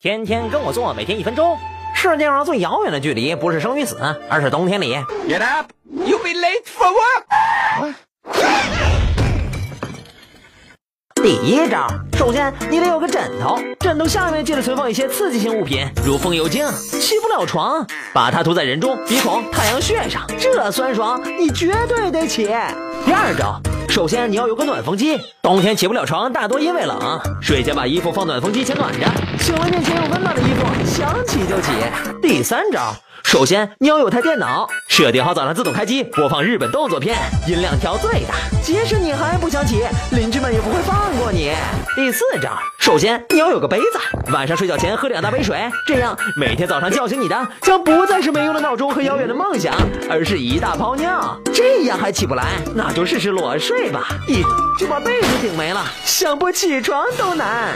天天跟我做，每天一分钟。世界上最遥远的距离，不是生与死，而是冬天里。Get up! You'll be late for work. 第一招，首先你得有个枕头，枕头下面记得存放一些刺激性物品，如风油精，起不了床，把它涂在人中、鼻孔、太阳穴上，这酸爽你绝对得起。第二招。首先，你要有个暖风机。冬天起不了床，大多因为冷。睡前把衣服放暖风机前暖着，醒来面前有温暖的衣服，想起就起。第三招，首先你要有台电脑，设定好早上自动开机，播放日本动作片，音量调最大。即使你还不想起，邻居们也不会放你第四招，首先你要有个杯子，晚上睡觉前喝两大杯水，这样每天早上叫醒你的将不再是没用的闹钟和遥远的梦想，而是一大泡尿。这样还起不来，那就试试裸睡吧，一就把被子顶没了，想不起床都难。